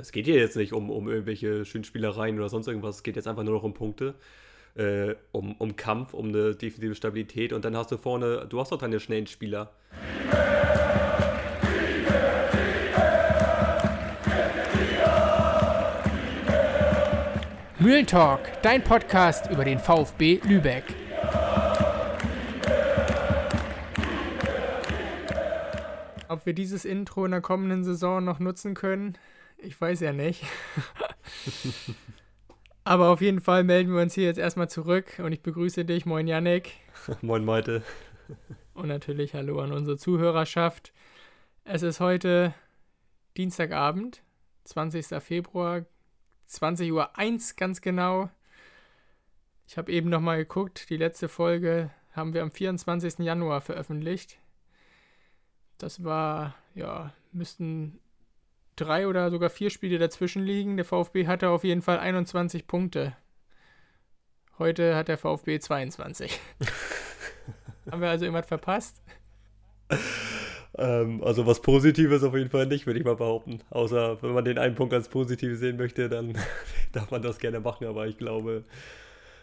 es geht hier jetzt nicht um, um irgendwelche Schönspielereien oder sonst irgendwas, es geht jetzt einfach nur noch um Punkte, äh, um, um Kampf, um eine defensive Stabilität und dann hast du vorne, du hast auch deine schnellen Spieler. Mühlentalk, dein Podcast über den VfB Lübeck. Ob wir dieses Intro in der kommenden Saison noch nutzen können, ich weiß ja nicht. Aber auf jeden Fall melden wir uns hier jetzt erstmal zurück und ich begrüße dich. Moin Yannick. Moin Malte. Und natürlich hallo an unsere Zuhörerschaft. Es ist heute Dienstagabend, 20. Februar, 20 Uhr 1 ganz genau. Ich habe eben nochmal geguckt, die letzte Folge haben wir am 24. Januar veröffentlicht. Das war, ja, müssten drei oder sogar vier Spiele dazwischen liegen. Der VfB hatte auf jeden Fall 21 Punkte. Heute hat der VfB 22. haben wir also irgendwas verpasst? Ähm, also was Positives auf jeden Fall nicht, würde ich mal behaupten. Außer wenn man den einen Punkt als positiv sehen möchte, dann darf man das gerne machen. Aber ich glaube,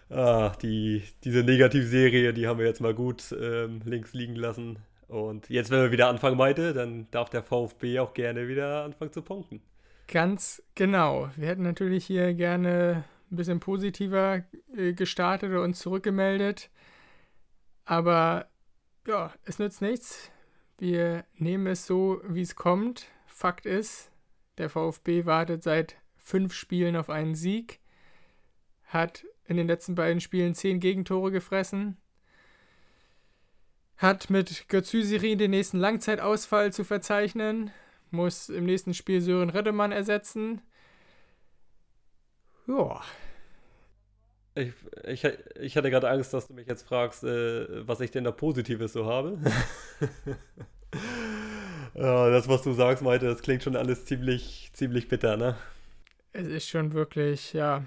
ah, die, diese Negativserie, die haben wir jetzt mal gut ähm, links liegen lassen. Und jetzt, wenn wir wieder anfangen, Meite, dann darf der VfB auch gerne wieder anfangen zu punkten. Ganz genau. Wir hätten natürlich hier gerne ein bisschen positiver äh, gestartet und uns zurückgemeldet. Aber ja, es nützt nichts. Wir nehmen es so, wie es kommt. Fakt ist, der VfB wartet seit fünf Spielen auf einen Sieg, hat in den letzten beiden Spielen zehn Gegentore gefressen, hat mit Götzüsiri den nächsten Langzeitausfall zu verzeichnen, muss im nächsten Spiel Sören Reddemann ersetzen. Ja. Ich, ich, ich hatte gerade Angst, dass du mich jetzt fragst, äh, was ich denn da Positives so habe. ja, das, was du sagst, Malte, das klingt schon alles ziemlich, ziemlich bitter, ne? Es ist schon wirklich, ja.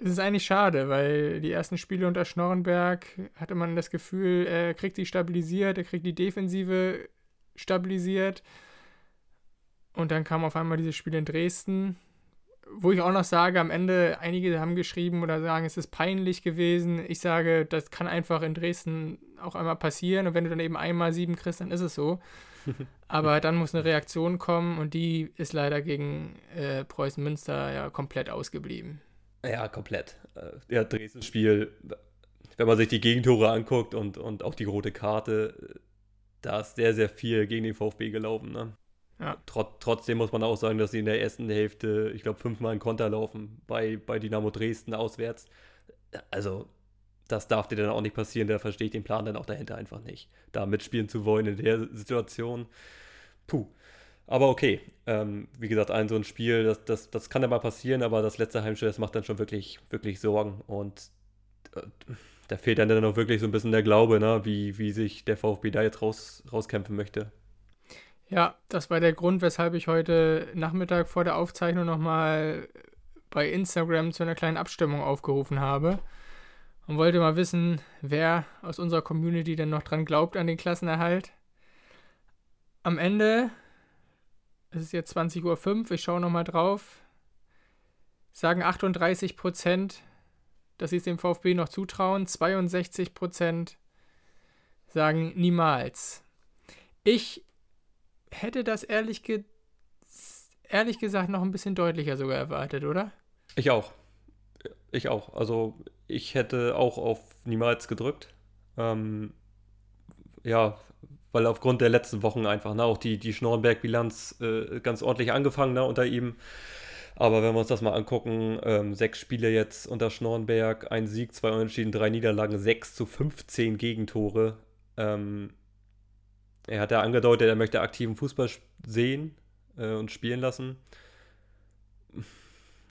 Es ist eigentlich schade, weil die ersten Spiele unter Schnorrenberg hatte man das Gefühl, er kriegt die stabilisiert, er kriegt die Defensive stabilisiert. Und dann kam auf einmal dieses Spiel in Dresden, wo ich auch noch sage, am Ende, einige haben geschrieben oder sagen, es ist peinlich gewesen. Ich sage, das kann einfach in Dresden auch einmal passieren und wenn du dann eben einmal sieben kriegst, dann ist es so. Aber dann muss eine Reaktion kommen und die ist leider gegen äh, Preußen Münster ja komplett ausgeblieben. Ja, komplett. Äh, ja, Dresden-Spiel, wenn man sich die Gegentore anguckt und, und auch die rote Karte, da ist sehr, sehr viel gegen den VfB gelaufen. Ne? Ja. Trot, trotzdem muss man auch sagen, dass sie in der ersten Hälfte, ich glaube, fünfmal in Konter laufen bei, bei Dynamo Dresden auswärts. Also, das darf dir dann auch nicht passieren. Da verstehe ich den Plan dann auch dahinter einfach nicht. Da mitspielen zu wollen in der Situation. Puh. Aber okay, ähm, wie gesagt, ein so ein Spiel, das, das, das kann ja mal passieren, aber das letzte Heimspiel, das macht dann schon wirklich, wirklich Sorgen. Und äh, da fehlt dann dann auch wirklich so ein bisschen der Glaube, ne, wie, wie sich der VfB da jetzt raus, rauskämpfen möchte. Ja, das war der Grund, weshalb ich heute Nachmittag vor der Aufzeichnung nochmal bei Instagram zu einer kleinen Abstimmung aufgerufen habe und wollte mal wissen, wer aus unserer Community denn noch dran glaubt an den Klassenerhalt. Am Ende, es ist jetzt 20.05 Uhr, ich schaue nochmal drauf, sagen 38 Prozent, dass sie es dem VfB noch zutrauen, 62 Prozent sagen niemals. Ich hätte das ehrlich, ge ehrlich gesagt noch ein bisschen deutlicher sogar erwartet, oder? Ich auch. Ich auch. Also ich hätte auch auf niemals gedrückt. Ähm, ja, weil aufgrund der letzten Wochen einfach, ne, auch die, die Schnorrenberg-Bilanz äh, ganz ordentlich angefangen ne, unter ihm. Aber wenn wir uns das mal angucken, ähm, sechs Spiele jetzt unter Schnorrenberg, ein Sieg, zwei Unentschieden, drei Niederlagen, sechs zu 15 Gegentore. Ähm, er hat ja angedeutet, er möchte aktiven Fußball sehen äh, und spielen lassen.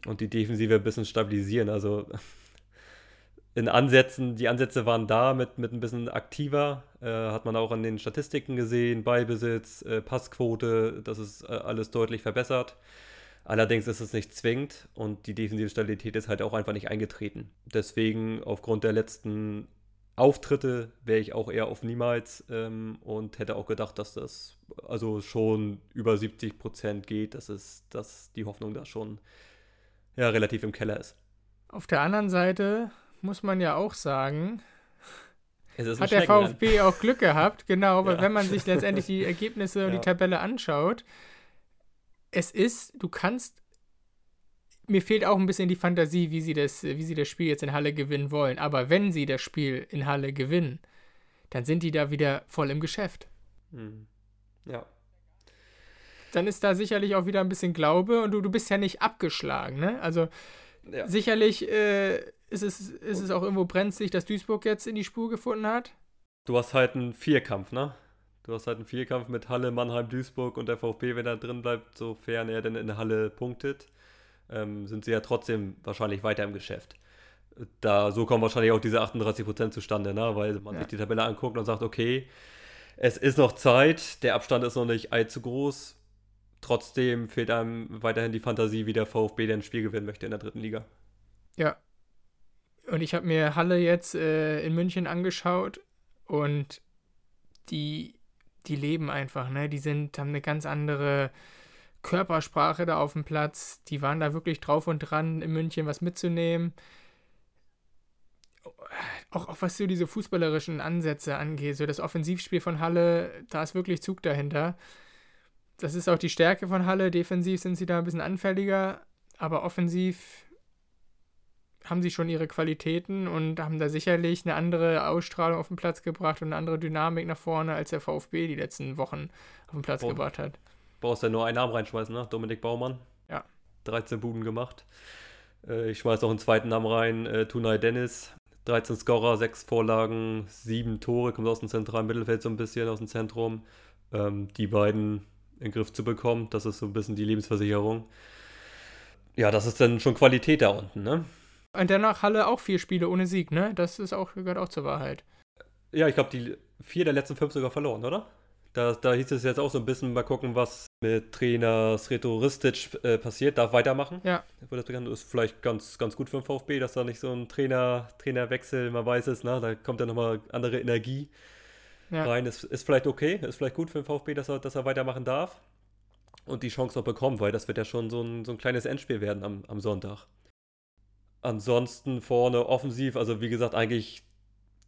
Und die Defensive ein bisschen stabilisieren. Also in Ansätzen, die Ansätze waren da mit, mit ein bisschen aktiver. Äh, hat man auch an den Statistiken gesehen. Ballbesitz, äh, Passquote, das ist äh, alles deutlich verbessert. Allerdings ist es nicht zwingend und die defensive Stabilität ist halt auch einfach nicht eingetreten. Deswegen aufgrund der letzten Auftritte wäre ich auch eher auf niemals ähm, und hätte auch gedacht, dass das also schon über 70 Prozent geht, dass, es, dass die Hoffnung da schon ja, relativ im Keller ist. Auf der anderen Seite muss man ja auch sagen, hat der VfB auch Glück gehabt, genau, weil ja. wenn man sich letztendlich die Ergebnisse und ja. die Tabelle anschaut, es ist, du kannst, mir fehlt auch ein bisschen die Fantasie, wie sie das, wie sie das Spiel jetzt in Halle gewinnen wollen, aber wenn sie das Spiel in Halle gewinnen, dann sind die da wieder voll im Geschäft. Hm. Ja. Dann ist da sicherlich auch wieder ein bisschen Glaube und du, du bist ja nicht abgeschlagen, ne? Also ja. sicherlich äh, ist, es, ist es auch irgendwo brenzlig, dass Duisburg jetzt in die Spur gefunden hat. Du hast halt einen Vierkampf, ne? Du hast halt einen Vierkampf mit Halle, Mannheim, Duisburg und der VfB, wenn er drin bleibt, sofern er denn in Halle punktet, ähm, sind sie ja trotzdem wahrscheinlich weiter im Geschäft. Da, so kommen wahrscheinlich auch diese 38% zustande, ne? weil man ja. sich die Tabelle anguckt und sagt, okay, es ist noch Zeit, der Abstand ist noch nicht allzu groß. Trotzdem fehlt einem weiterhin die Fantasie, wie der VfB denn ein Spiel gewinnen möchte in der dritten Liga. Ja. Und ich habe mir Halle jetzt äh, in München angeschaut und die, die leben einfach, ne? Die sind, haben eine ganz andere Körpersprache da auf dem Platz. Die waren da wirklich drauf und dran, in München was mitzunehmen auch, auch was so diese fußballerischen Ansätze angeht, so das Offensivspiel von Halle, da ist wirklich Zug dahinter. Das ist auch die Stärke von Halle. Defensiv sind sie da ein bisschen anfälliger, aber offensiv haben sie schon ihre Qualitäten und haben da sicherlich eine andere Ausstrahlung auf den Platz gebracht und eine andere Dynamik nach vorne, als der VfB die letzten Wochen auf den Platz Boah. gebracht hat. Brauchst ja nur einen Namen reinschmeißen, ne? Dominik Baumann. Ja. 13 Buden gemacht. Äh, ich schmeiße auch einen zweiten Namen rein, äh, Tunay Dennis. 13 Scorer, 6 Vorlagen, 7 Tore, kommt aus dem zentralen Mittelfeld so ein bisschen, aus dem Zentrum. Ähm, die beiden in den Griff zu bekommen, das ist so ein bisschen die Lebensversicherung. Ja, das ist dann schon Qualität da unten, ne? Und danach Halle auch vier Spiele ohne Sieg, ne? Das ist auch, gehört auch zur Wahrheit. Ja, ich glaube, die vier der letzten fünf sogar verloren, oder? Da, da hieß es jetzt auch so ein bisschen, mal gucken, was mit Trainer Sreto Ristic äh, passiert. Darf weitermachen. Ja. Das ist vielleicht ganz, ganz gut für den VfB, dass da nicht so ein Trainer, Trainerwechsel, man weiß es, ne? da kommt ja nochmal andere Energie ja. rein. Ist, ist vielleicht okay, ist vielleicht gut für den VfB, dass er, dass er weitermachen darf und die Chance noch bekommt, weil das wird ja schon so ein, so ein kleines Endspiel werden am, am Sonntag. Ansonsten vorne offensiv, also wie gesagt, eigentlich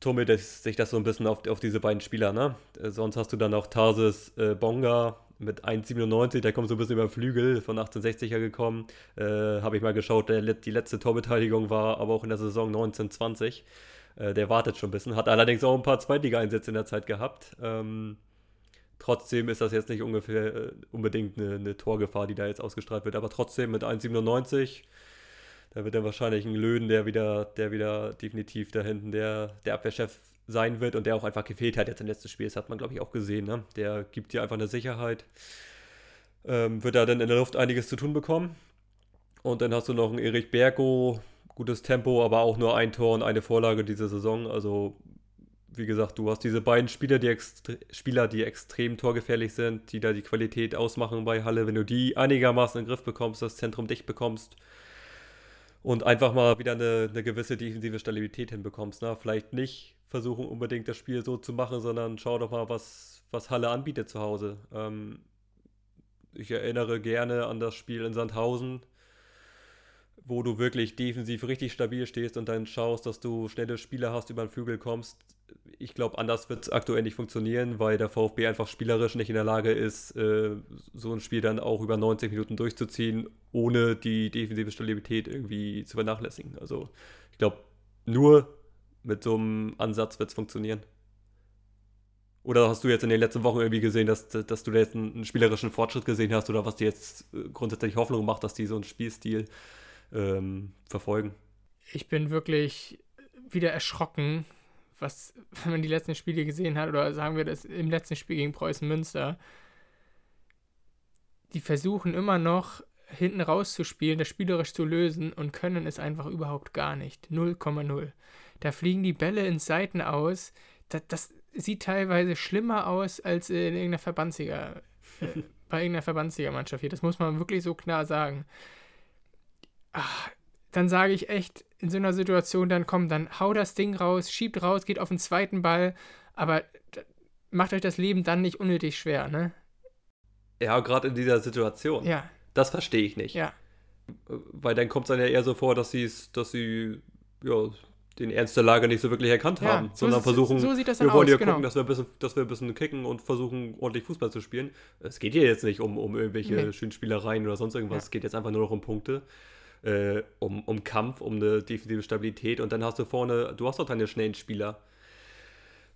tummelt sich das so ein bisschen auf, auf diese beiden Spieler. Ne? Äh, sonst hast du dann auch Tarsis äh, Bonga mit 1,97, der kommt so ein bisschen über Flügel, von 1860er gekommen. Äh, Habe ich mal geschaut, der, die letzte Torbeteiligung war aber auch in der Saison 1920. Äh, der wartet schon ein bisschen, hat allerdings auch ein paar Zweitliga-Einsätze in der Zeit gehabt. Ähm, trotzdem ist das jetzt nicht ungefähr äh, unbedingt eine, eine Torgefahr, die da jetzt ausgestrahlt wird, aber trotzdem mit 1,97 da wird dann wahrscheinlich ein Löwen, der wieder, der wieder definitiv da hinten der, der Abwehrchef sein wird und der auch einfach gefehlt hat jetzt im letzten Spiel. Das hat man, glaube ich, auch gesehen. Ne? Der gibt dir einfach eine Sicherheit. Ähm, wird da dann in der Luft einiges zu tun bekommen. Und dann hast du noch einen Erich Bergo, gutes Tempo, aber auch nur ein Tor und eine Vorlage diese Saison. Also, wie gesagt, du hast diese beiden Spieler, die, Spieler, die extrem torgefährlich sind, die da die Qualität ausmachen bei Halle. Wenn du die einigermaßen in den Griff bekommst, das Zentrum dicht bekommst, und einfach mal wieder eine, eine gewisse defensive Stabilität hinbekommst. Ne? Vielleicht nicht versuchen unbedingt das Spiel so zu machen, sondern schau doch mal, was, was Halle anbietet zu Hause. Ähm, ich erinnere gerne an das Spiel in Sandhausen, wo du wirklich defensiv richtig stabil stehst und dann schaust, dass du schnelle Spieler hast, über den Flügel kommst. Ich glaube, anders wird es aktuell nicht funktionieren, weil der VfB einfach spielerisch nicht in der Lage ist, äh, so ein Spiel dann auch über 90 Minuten durchzuziehen, ohne die defensive Stabilität irgendwie zu vernachlässigen. Also ich glaube, nur mit so einem Ansatz wird es funktionieren. Oder hast du jetzt in den letzten Wochen irgendwie gesehen, dass, dass du da jetzt einen, spielerischen Fortschritt gesehen hast oder was dir jetzt äh, grundsätzlich Hoffnung macht, dass die so einen Spielstil ähm, verfolgen? Ich bin wirklich wieder erschrocken, was, wenn man die letzten Spiele gesehen hat, oder sagen wir das im letzten Spiel gegen Preußen Münster, die versuchen immer noch hinten rauszuspielen, das spielerisch zu lösen und können es einfach überhaupt gar nicht. 0,0. Da fliegen die Bälle ins Seiten aus. Das, das sieht teilweise schlimmer aus als in irgendeiner Verbandsliga, äh, bei irgendeiner Verbandsliga-Mannschaft hier. Das muss man wirklich so klar sagen. Ach, dann sage ich echt in so einer Situation, dann komm, dann hau das Ding raus, schiebt raus, geht auf den zweiten Ball, aber macht euch das Leben dann nicht unnötig schwer, ne? Ja, gerade in dieser Situation. Ja. Das verstehe ich nicht. Ja. Weil dann kommt es dann ja eher so vor, dass, dass sie ja, den Ernst der Lage nicht so wirklich erkannt ja, haben, so sondern versuchen, so sieht das wir wollen aus, ja genau. gucken, dass wir, ein bisschen, dass wir ein bisschen kicken und versuchen, ordentlich Fußball zu spielen. Es geht hier jetzt nicht um, um irgendwelche nee. Schönspielereien oder sonst irgendwas, ja. es geht jetzt einfach nur noch um Punkte, äh, um, um Kampf, um eine defensive Stabilität und dann hast du vorne, du hast doch deine schnellen Spieler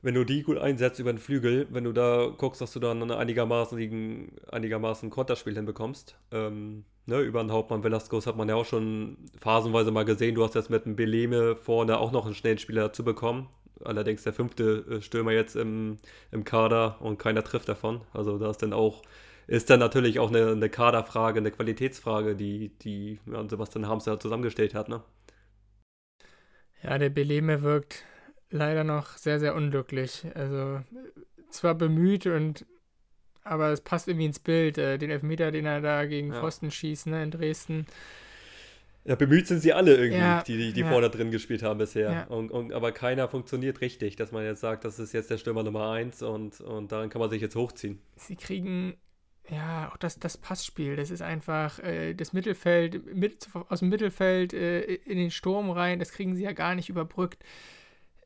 wenn du die gut einsetzt über den Flügel, wenn du da guckst, dass du dann einigermaßen, einigermaßen Konterspiel hinbekommst, ähm, ne, über den Hauptmann Velasquez hat man ja auch schon phasenweise mal gesehen, du hast jetzt mit dem Beleme vorne auch noch einen schnellen Spieler zu bekommen. Allerdings der fünfte äh, Stürmer jetzt im, im Kader und keiner trifft davon. Also da ist dann auch, ist dann natürlich auch eine, eine Kaderfrage, eine Qualitätsfrage, die, die ja, Sebastian Harms ja zusammengestellt hat, ne? Ja, der Beleme wirkt leider noch sehr, sehr unglücklich. Also zwar bemüht und aber es passt irgendwie ins Bild, äh, den Elfmeter, den er da gegen ja. Pfosten schießt, ne, in Dresden. Ja, bemüht sind sie alle irgendwie, ja, die, die, die ja. vorne drin gespielt haben bisher. Ja. Und, und, aber keiner funktioniert richtig, dass man jetzt sagt, das ist jetzt der Stürmer Nummer 1 und, und daran kann man sich jetzt hochziehen. Sie kriegen, ja, auch das, das Passspiel, das ist einfach äh, das Mittelfeld, mit, aus dem Mittelfeld äh, in den Sturm rein, das kriegen sie ja gar nicht überbrückt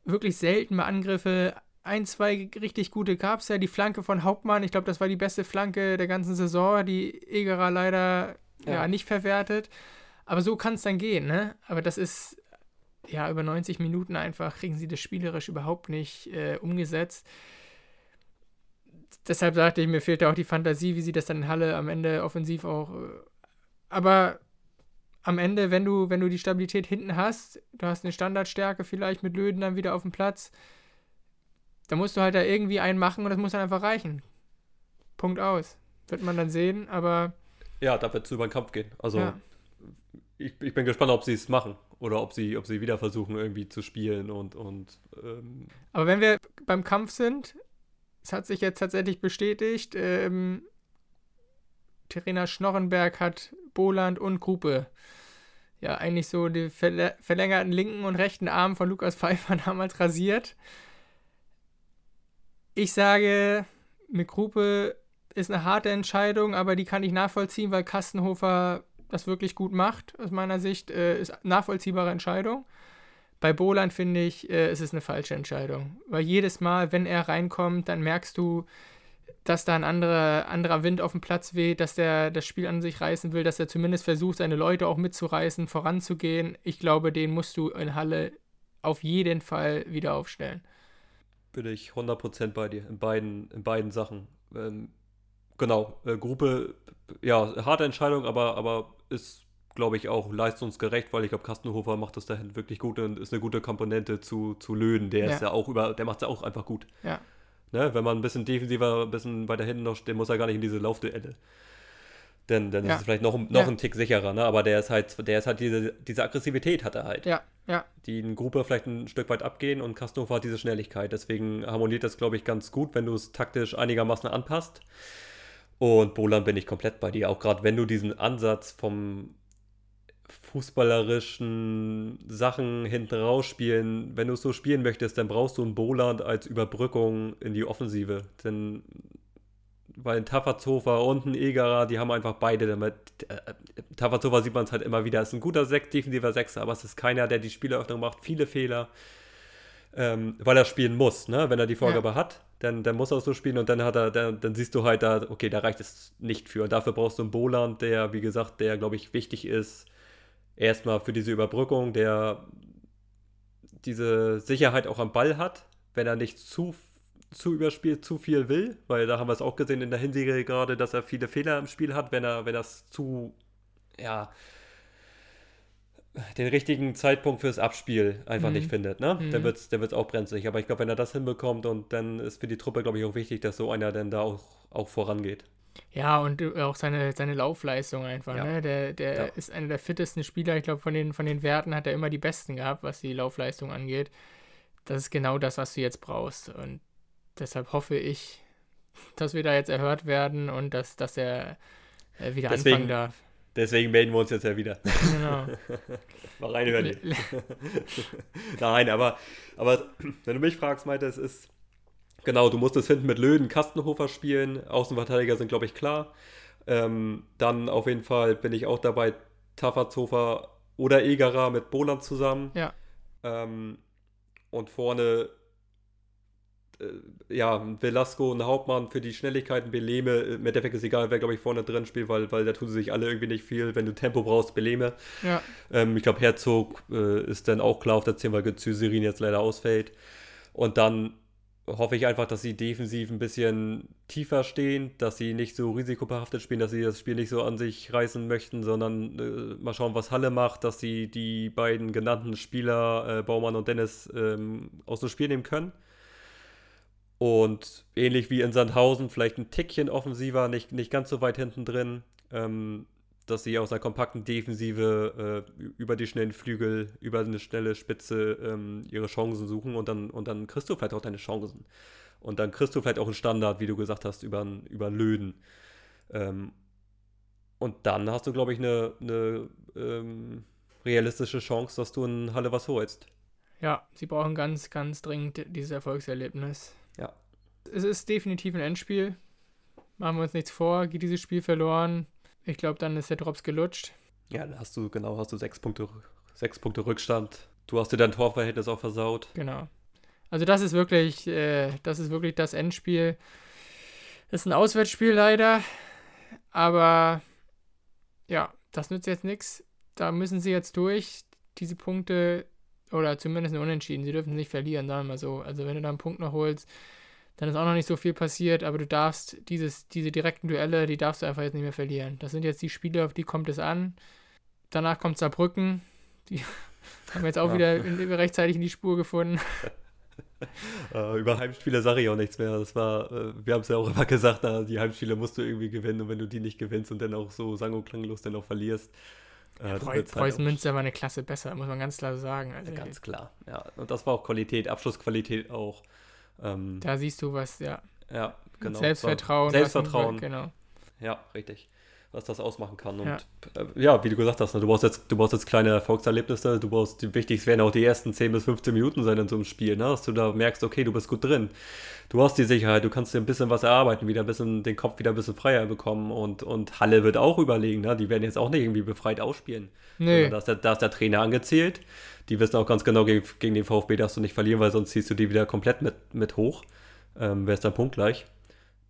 wirklich selten mal Angriffe. Ein, zwei richtig gute gab es ja. Die Flanke von Hauptmann, ich glaube, das war die beste Flanke der ganzen Saison, die Egerer leider ja. ja nicht verwertet. Aber so kann es dann gehen, ne? Aber das ist ja über 90 Minuten einfach, kriegen sie das spielerisch überhaupt nicht äh, umgesetzt. Deshalb sagte ich, mir fehlt da auch die Fantasie, wie sie das dann in Halle am Ende offensiv auch. Äh, aber am Ende, wenn du, wenn du die Stabilität hinten hast, du hast eine Standardstärke vielleicht mit Löden dann wieder auf dem Platz, dann musst du halt da irgendwie einen machen und das muss dann einfach reichen. Punkt aus. Wird man dann sehen, aber. Ja, da wird es über den Kampf gehen. Also ja. ich, ich bin gespannt, ob sie es machen oder ob sie, ob sie wieder versuchen, irgendwie zu spielen und. und ähm aber wenn wir beim Kampf sind, es hat sich jetzt tatsächlich bestätigt, ähm, Terena Schnorrenberg hat Boland und Gruppe ja eigentlich so die verlängerten linken und rechten Arm von Lukas Pfeiffer damals rasiert. Ich sage, mit Gruppe ist eine harte Entscheidung, aber die kann ich nachvollziehen, weil Kastenhofer das wirklich gut macht, aus meiner Sicht. Äh, ist nachvollziehbare Entscheidung. Bei Boland finde ich, äh, ist es eine falsche Entscheidung. Weil jedes Mal, wenn er reinkommt, dann merkst du, dass da ein anderer, anderer Wind auf dem Platz weht, dass der das Spiel an sich reißen will, dass er zumindest versucht, seine Leute auch mitzureißen, voranzugehen. Ich glaube, den musst du in Halle auf jeden Fall wieder aufstellen. Bin ich 100% bei dir, in beiden, in beiden Sachen. Ähm, genau, äh, Gruppe, ja, harte Entscheidung, aber, aber ist, glaube ich, auch leistungsgerecht, weil ich glaube, Kastenhofer macht das dahin wirklich gut und ist eine gute Komponente zu, zu Löden. Der ja. ist ja auch über, der macht es ja auch einfach gut. Ja. Ne? Wenn man ein bisschen defensiver, ein bisschen weiter hinten noch steht, muss er gar nicht in diese Laufduelle. Denn dann ja. ist es vielleicht noch, noch ja. ein Tick sicherer, ne? Aber der ist halt, der ist halt diese, diese Aggressivität hat er halt. Ja, ja. Die in Gruppe vielleicht ein Stück weit abgehen und Kastenhofer hat diese Schnelligkeit. Deswegen harmoniert das, glaube ich, ganz gut, wenn du es taktisch einigermaßen anpasst. Und Bolan bin ich komplett bei dir. Auch gerade wenn du diesen Ansatz vom fußballerischen Sachen hinten rausspielen. Wenn du es so spielen möchtest, dann brauchst du einen Boland als Überbrückung in die Offensive. Denn weil ein Tafazhofer und ein Egerer, die haben einfach beide damit. Äh, Tafazhofer sieht man es halt immer wieder. Ist ein guter Sek defensiver Sechser, aber es ist keiner, der die Spieleröffnung macht. Viele Fehler, ähm, weil er spielen muss. Ne? Wenn er die Vorgabe ja. hat, dann, dann muss er so spielen und dann hat er, dann, dann siehst du halt da, okay, da reicht es nicht für. Und dafür brauchst du einen Boland, der, wie gesagt, der, glaube ich, wichtig ist erstmal für diese Überbrückung, der diese Sicherheit auch am Ball hat, wenn er nicht zu, zu überspielt, zu viel will, weil da haben wir es auch gesehen in der Hinserie gerade, dass er viele Fehler im Spiel hat, wenn er, wenn das zu, ja, den richtigen Zeitpunkt fürs Abspiel einfach mhm. nicht findet, ne? Mhm. Dann wird es dann wird's auch brenzlig. Aber ich glaube, wenn er das hinbekommt und dann ist für die Truppe, glaube ich, auch wichtig, dass so einer dann da auch, auch vorangeht. Ja, und äh, auch seine, seine Laufleistung einfach. Ja. Ne? Der, der ja. ist einer der fittesten Spieler. Ich glaube, von den, von den Werten hat er immer die besten gehabt, was die Laufleistung angeht. Das ist genau das, was du jetzt brauchst. Und deshalb hoffe ich, dass wir da jetzt erhört werden und dass, dass er äh, wieder deswegen, anfangen darf. Deswegen melden wir uns jetzt ja wieder. Genau. Mal reinhören. Nein, aber, aber wenn du mich fragst, meinte es ist Genau, du musstest hinten mit Löwen Kastenhofer spielen. Außenverteidiger sind, glaube ich, klar. Ähm, dann auf jeden Fall bin ich auch dabei, Tafazhofer oder Egerer mit Boland zusammen. Ja. Ähm, und vorne äh, ja, Velasco und Hauptmann für die Schnelligkeiten, Beleme, äh, mit der Effekt ist egal, wer, glaube ich, vorne drin spielt, weil, weil da tun sie sich alle irgendwie nicht viel. Wenn du Tempo brauchst, Beleme. Ja. Ähm, ich glaube, Herzog äh, ist dann auch klar auf der 10, weil Zyserin jetzt leider ausfällt. Und dann hoffe ich einfach, dass sie defensiv ein bisschen tiefer stehen, dass sie nicht so risikobehaftet spielen, dass sie das Spiel nicht so an sich reißen möchten, sondern äh, mal schauen, was Halle macht, dass sie die beiden genannten Spieler, äh, Baumann und Dennis, ähm, aus dem Spiel nehmen können. Und ähnlich wie in Sandhausen, vielleicht ein Tickchen offensiver, nicht, nicht ganz so weit hinten drin, ähm, dass sie aus einer kompakten Defensive äh, über die schnellen Flügel, über eine schnelle Spitze ähm, ihre Chancen suchen und dann, und dann kriegst du vielleicht auch deine Chancen. Und dann kriegst du vielleicht auch einen Standard, wie du gesagt hast, über, über Löden. Ähm, und dann hast du, glaube ich, eine, eine ähm, realistische Chance, dass du in Halle was holst. Ja, sie brauchen ganz, ganz dringend dieses Erfolgserlebnis. Ja. Es ist definitiv ein Endspiel. Machen wir uns nichts vor. Geht dieses Spiel verloren, ich glaube, dann ist der Drops gelutscht. Ja, dann hast du, genau, hast du sechs Punkte, sechs Punkte Rückstand. Du hast dir dein Torverhältnis auch versaut. Genau. Also das ist wirklich, äh, das ist wirklich das Endspiel. Das ist ein Auswärtsspiel leider. Aber ja, das nützt jetzt nichts. Da müssen sie jetzt durch. Diese Punkte, oder zumindest ein Unentschieden. Sie dürfen nicht verlieren, sagen wir mal so. Also wenn du da einen Punkt noch holst, dann ist auch noch nicht so viel passiert, aber du darfst dieses, diese direkten Duelle, die darfst du einfach jetzt nicht mehr verlieren. Das sind jetzt die Spiele, auf die kommt es an. Danach kommt Saarbrücken. Die haben jetzt auch ja. wieder in, rechtzeitig in die Spur gefunden. Uh, über Heimspiele sage ich auch nichts mehr. Das war, uh, wir haben es ja auch immer gesagt, die Heimspiele musst du irgendwie gewinnen und wenn du die nicht gewinnst und dann auch so sang- und klanglos dann auch verlierst. Ja, Preu halt Preußen Münster war eine Klasse besser, muss man ganz klar sagen. Also, ganz klar, ja. Und das war auch Qualität, Abschlussqualität auch. Ähm, da siehst du was, ja. Ja, genau. Selbstvertrauen. Selbstvertrauen. genau. Ja, richtig. Was das ausmachen kann. Und ja, äh, ja wie du gesagt hast, ne, du brauchst jetzt, du brauchst jetzt kleine Erfolgserlebnisse, du brauchst, die wichtigst werden auch die ersten 10 bis 15 Minuten sein in so einem Spiel, ne? dass du da merkst, okay, du bist gut drin. Du hast die Sicherheit, du kannst dir ein bisschen was erarbeiten, wieder ein bisschen, den Kopf wieder ein bisschen freier bekommen und, und Halle wird auch überlegen, ne? die werden jetzt auch nicht irgendwie befreit ausspielen. Nee. Da ist, der, da ist der Trainer angezählt die wissen auch ganz genau, gegen, gegen den VfB darfst du nicht verlieren, weil sonst ziehst du die wieder komplett mit, mit hoch. Ähm, Wäre es dann punktgleich.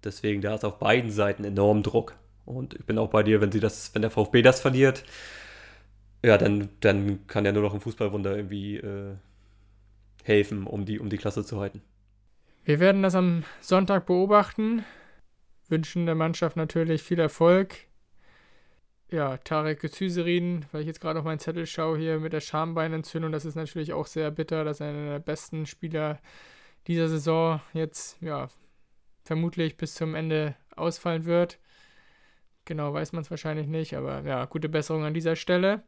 Deswegen, da ist auf beiden Seiten enorm Druck. Und ich bin auch bei dir, wenn sie das, wenn der VfB das verliert, ja, dann, dann kann ja nur noch ein Fußballwunder irgendwie äh, helfen, um die, um die Klasse zu halten. Wir werden das am Sonntag beobachten. Wünschen der Mannschaft natürlich viel Erfolg ja, Tarek Zyserin, weil ich jetzt gerade auf meinen Zettel schaue, hier mit der Schambeinentzündung, das ist natürlich auch sehr bitter, dass einer der besten Spieler dieser Saison jetzt, ja, vermutlich bis zum Ende ausfallen wird. Genau weiß man es wahrscheinlich nicht, aber ja, gute Besserung an dieser Stelle.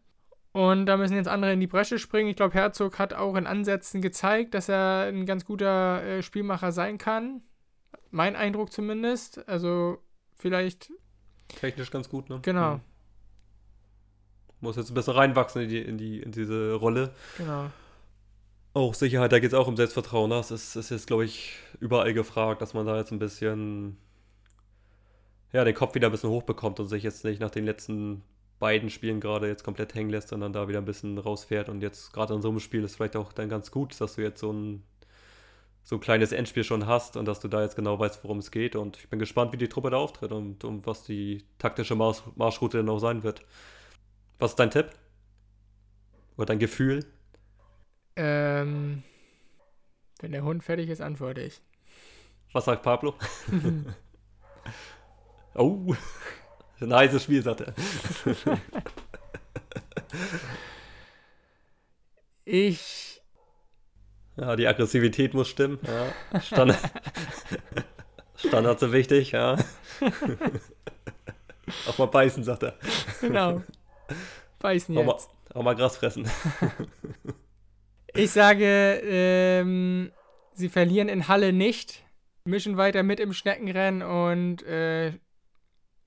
Und da müssen jetzt andere in die Bresche springen. Ich glaube, Herzog hat auch in Ansätzen gezeigt, dass er ein ganz guter äh, Spielmacher sein kann. Mein Eindruck zumindest. Also vielleicht. Technisch ganz gut, ne? Genau. Mhm muss jetzt ein bisschen reinwachsen in, die, in, die, in diese Rolle. Genau. Auch Sicherheit, da geht es auch um Selbstvertrauen. Das ist, ist jetzt, glaube ich, überall gefragt, dass man da jetzt ein bisschen, ja, den Kopf wieder ein bisschen hochbekommt und sich jetzt nicht nach den letzten beiden Spielen gerade jetzt komplett hängen lässt, sondern da wieder ein bisschen rausfährt. Und jetzt gerade in so einem Spiel ist vielleicht auch dann ganz gut, dass du jetzt so ein, so ein kleines Endspiel schon hast und dass du da jetzt genau weißt, worum es geht. Und ich bin gespannt, wie die Truppe da auftritt und, und was die taktische Marsch Marschroute dann auch sein wird. Was ist dein Tipp? Oder dein Gefühl? Ähm, wenn der Hund fertig ist, antworte ich. Was sagt Pablo? oh, ein heißes Spiel, sagt er. ich. Ja, die Aggressivität muss stimmen. Ja. Standard, Standards sind wichtig, ja. Auch mal beißen, sagt er. Genau. Beißen jetzt. Auch mal, auch mal Gras fressen. ich sage, ähm, sie verlieren in Halle nicht, mischen weiter mit im Schneckenrennen und äh,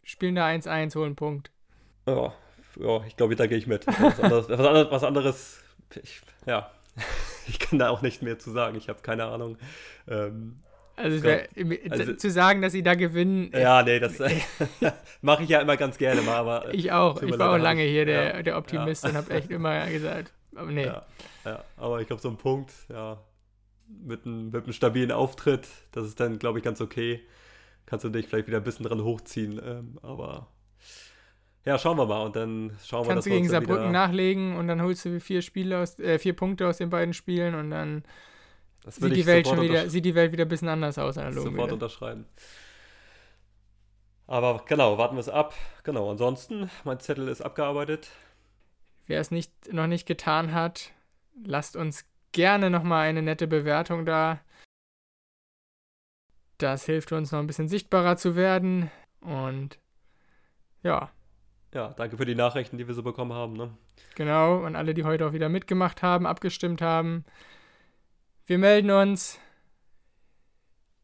spielen da 1-1, holen Punkt. Ja, ja ich glaube, da gehe ich mit. Was anderes, was anderes, was anderes ich, ja, ich kann da auch nicht mehr zu sagen. Ich habe keine Ahnung. Ähm, Also, wär, also, zu sagen, dass sie da gewinnen. Ja, nee, das mache ich ja immer ganz gerne mal. Aber ich auch. Ich war auch lange hier der, ja, der Optimist ja. und habe echt immer gesagt, aber nee. Ja, ja. aber ich glaube, so ein Punkt, ja, mit einem, mit einem stabilen Auftritt, das ist dann, glaube ich, ganz okay. Kannst du dich vielleicht wieder ein bisschen dran hochziehen, ähm, aber ja, schauen wir mal und dann schauen wir, Kannst du gegen Saarbrücken nachlegen und dann holst du vier Spiele aus, äh, vier Punkte aus den beiden Spielen und dann sieht die, Welt schon wieder, sieht die Welt wieder ein bisschen anders aus. Sofort wieder. unterschreiben. Aber genau, warten wir es ab. Genau, ansonsten, mein Zettel ist abgearbeitet. Wer es nicht, noch nicht getan hat, lasst uns gerne nochmal eine nette Bewertung da. Das hilft uns noch ein bisschen sichtbarer zu werden. Und ja. Ja, danke für die Nachrichten, die wir so bekommen haben. Ne? Genau, und alle, die heute auch wieder mitgemacht haben, abgestimmt haben. Wir melden uns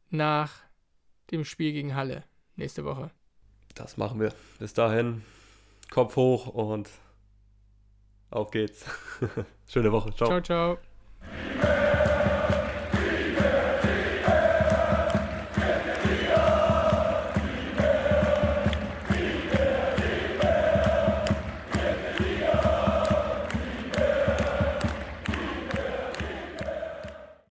nach dem Spiel gegen Halle nächste Woche. Das machen wir. Bis dahin, Kopf hoch und auf geht's. Schöne Woche. Ciao, ciao. ciao.